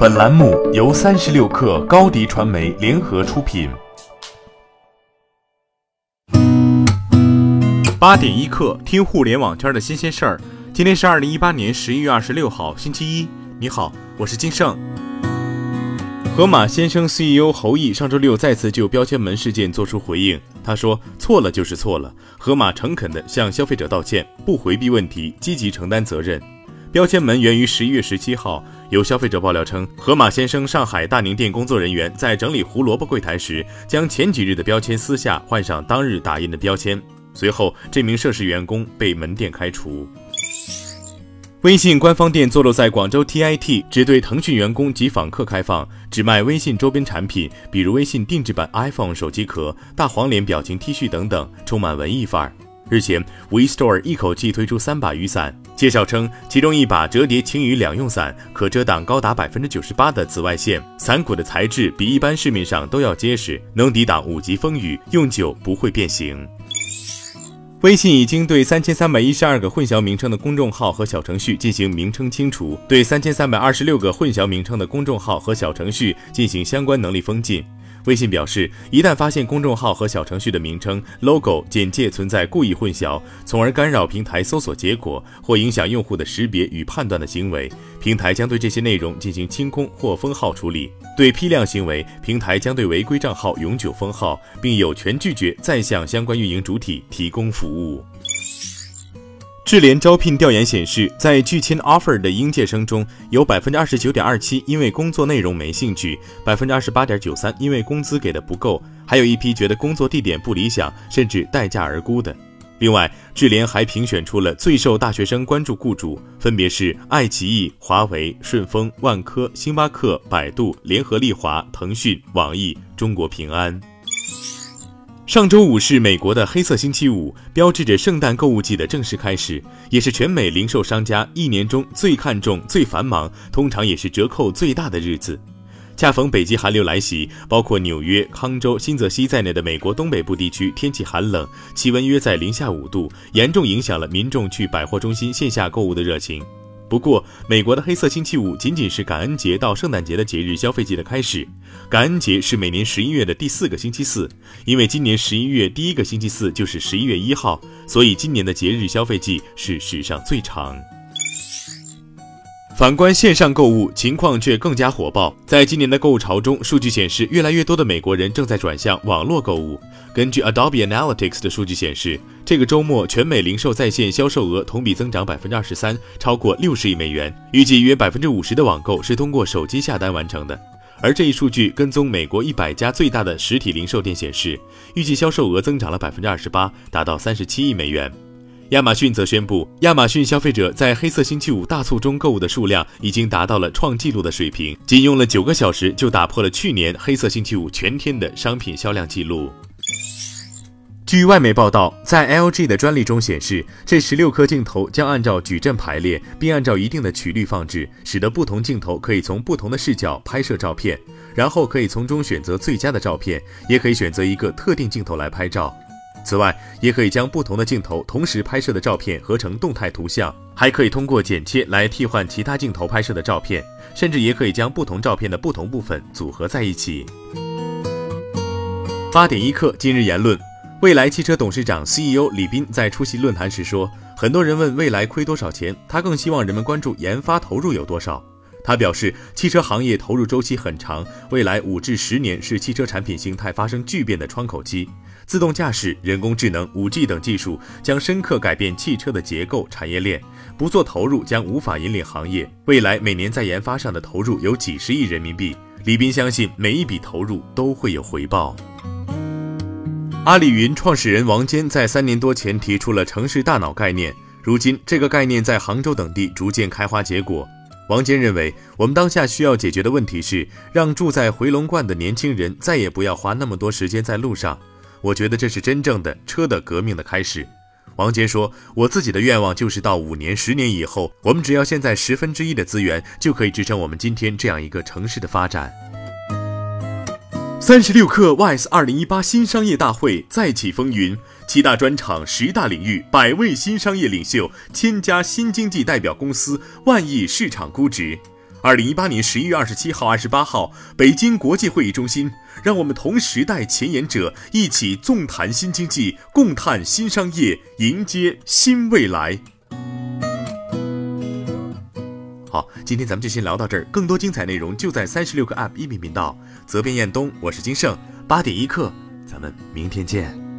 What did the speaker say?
本栏目由三十六氪高低传媒联合出品。八点一刻，听互联网圈的新鲜事儿。今天是二零一八年十一月二十六号，星期一。你好，我是金盛。盒马先生 CEO 侯毅上周六再次就标签门事件作出回应，他说：“错了就是错了，盒马诚恳地向消费者道歉，不回避问题，积极承担责任。”标签门源于十一月十七号，有消费者爆料称，盒马鲜生上海大宁店工作人员在整理胡萝卜柜台时，将前几日的标签撕下，换上当日打印的标签。随后，这名涉事员工被门店开除。微信官方店坐落在广州 TIT，只对腾讯员工及访客开放，只卖微信周边产品，比如微信定制版 iPhone 手机壳、大黄脸表情 T 恤等等，充满文艺范儿。日前，We Store 一口气推出三把雨伞，介绍称，其中一把折叠晴雨两用伞可遮挡高达百分之九十八的紫外线，伞骨的材质比一般市面上都要结实，能抵挡五级风雨，用久不会变形。微信已经对三千三百一十二个混淆名称的公众号和小程序进行名称清除，对三千三百二十六个混淆名称的公众号和小程序进行相关能力封禁。微信表示，一旦发现公众号和小程序的名称、logo、简介存在故意混淆，从而干扰平台搜索结果或影响用户的识别与判断的行为，平台将对这些内容进行清空或封号处理。对批量行为，平台将对违规账号永久封号，并有权拒绝再向相关运营主体提供服务。智联招聘调研显示，在拒签 offer 的应届生中，有百分之二十九点二七因为工作内容没兴趣，百分之二十八点九三因为工资给的不够，还有一批觉得工作地点不理想，甚至待价而沽的。另外，智联还评选出了最受大学生关注雇主，分别是爱奇艺、华为、顺丰、万科、星巴克、百度、联合利华、腾讯、网易、中国平安。上周五是美国的黑色星期五，标志着圣诞购物季的正式开始，也是全美零售商家一年中最看重、最繁忙，通常也是折扣最大的日子。恰逢北极寒流来袭，包括纽约、康州、新泽西在内的美国东北部地区天气寒冷，气温约在零下五度，严重影响了民众去百货中心线下购物的热情。不过，美国的黑色星期五仅仅是感恩节到圣诞节的节日消费季的开始。感恩节是每年十一月的第四个星期四，因为今年十一月第一个星期四就是十一月一号，所以今年的节日消费季是史上最长。反观线上购物，情况却更加火爆。在今年的购物潮中，数据显示，越来越多的美国人正在转向网络购物。根据 Adobe Analytics 的数据显示，这个周末全美零售在线销售额同比增长百分之二十三，超过六十亿美元。预计约百分之五十的网购是通过手机下单完成的。而这一数据跟踪美国一百家最大的实体零售店显示，预计销售额增长了百分之二十八，达到三十七亿美元。亚马逊则宣布，亚马逊消费者在黑色星期五大促中购物的数量已经达到了创纪录的水平，仅用了九个小时就打破了去年黑色星期五全天的商品销量记录。据外媒报道，在 LG 的专利中显示，这十六颗镜头将按照矩阵排列，并按照一定的曲率放置，使得不同镜头可以从不同的视角拍摄照片，然后可以从中选择最佳的照片，也可以选择一个特定镜头来拍照。此外，也可以将不同的镜头同时拍摄的照片合成动态图像，还可以通过剪切来替换其他镜头拍摄的照片，甚至也可以将不同照片的不同部分组合在一起。八点一刻，今日言论：未来汽车董事长 CEO 李斌在出席论坛时说，很多人问未来亏多少钱，他更希望人们关注研发投入有多少。他表示，汽车行业投入周期很长，未来五至十年是汽车产品形态发生巨变的窗口期。自动驾驶、人工智能、五 G 等技术将深刻改变汽车的结构、产业链，不做投入将无法引领行业。未来每年在研发上的投入有几十亿人民币。李斌相信，每一笔投入都会有回报。阿里云创始人王坚在三年多前提出了城市大脑概念，如今这个概念在杭州等地逐渐开花结果。王坚认为，我们当下需要解决的问题是，让住在回龙观的年轻人再也不要花那么多时间在路上。我觉得这是真正的车的革命的开始。王坚说：“我自己的愿望就是到五年、十年以后，我们只要现在十分之一的资源，就可以支撑我们今天这样一个城市的发展。”三十六氪 WISE 二零一八新商业大会再起风云，七大专场、十大领域、百位新商业领袖、千家新经济代表公司、万亿市场估值。二零一八年十一月二十七号、二十八号，北京国际会议中心，让我们同时代前沿者一起纵谈新经济，共探新商业，迎接新未来。好，今天咱们就先聊到这儿，更多精彩内容就在三十六课 App 音频频道。责编：彦东，我是金盛，八点一刻，咱们明天见。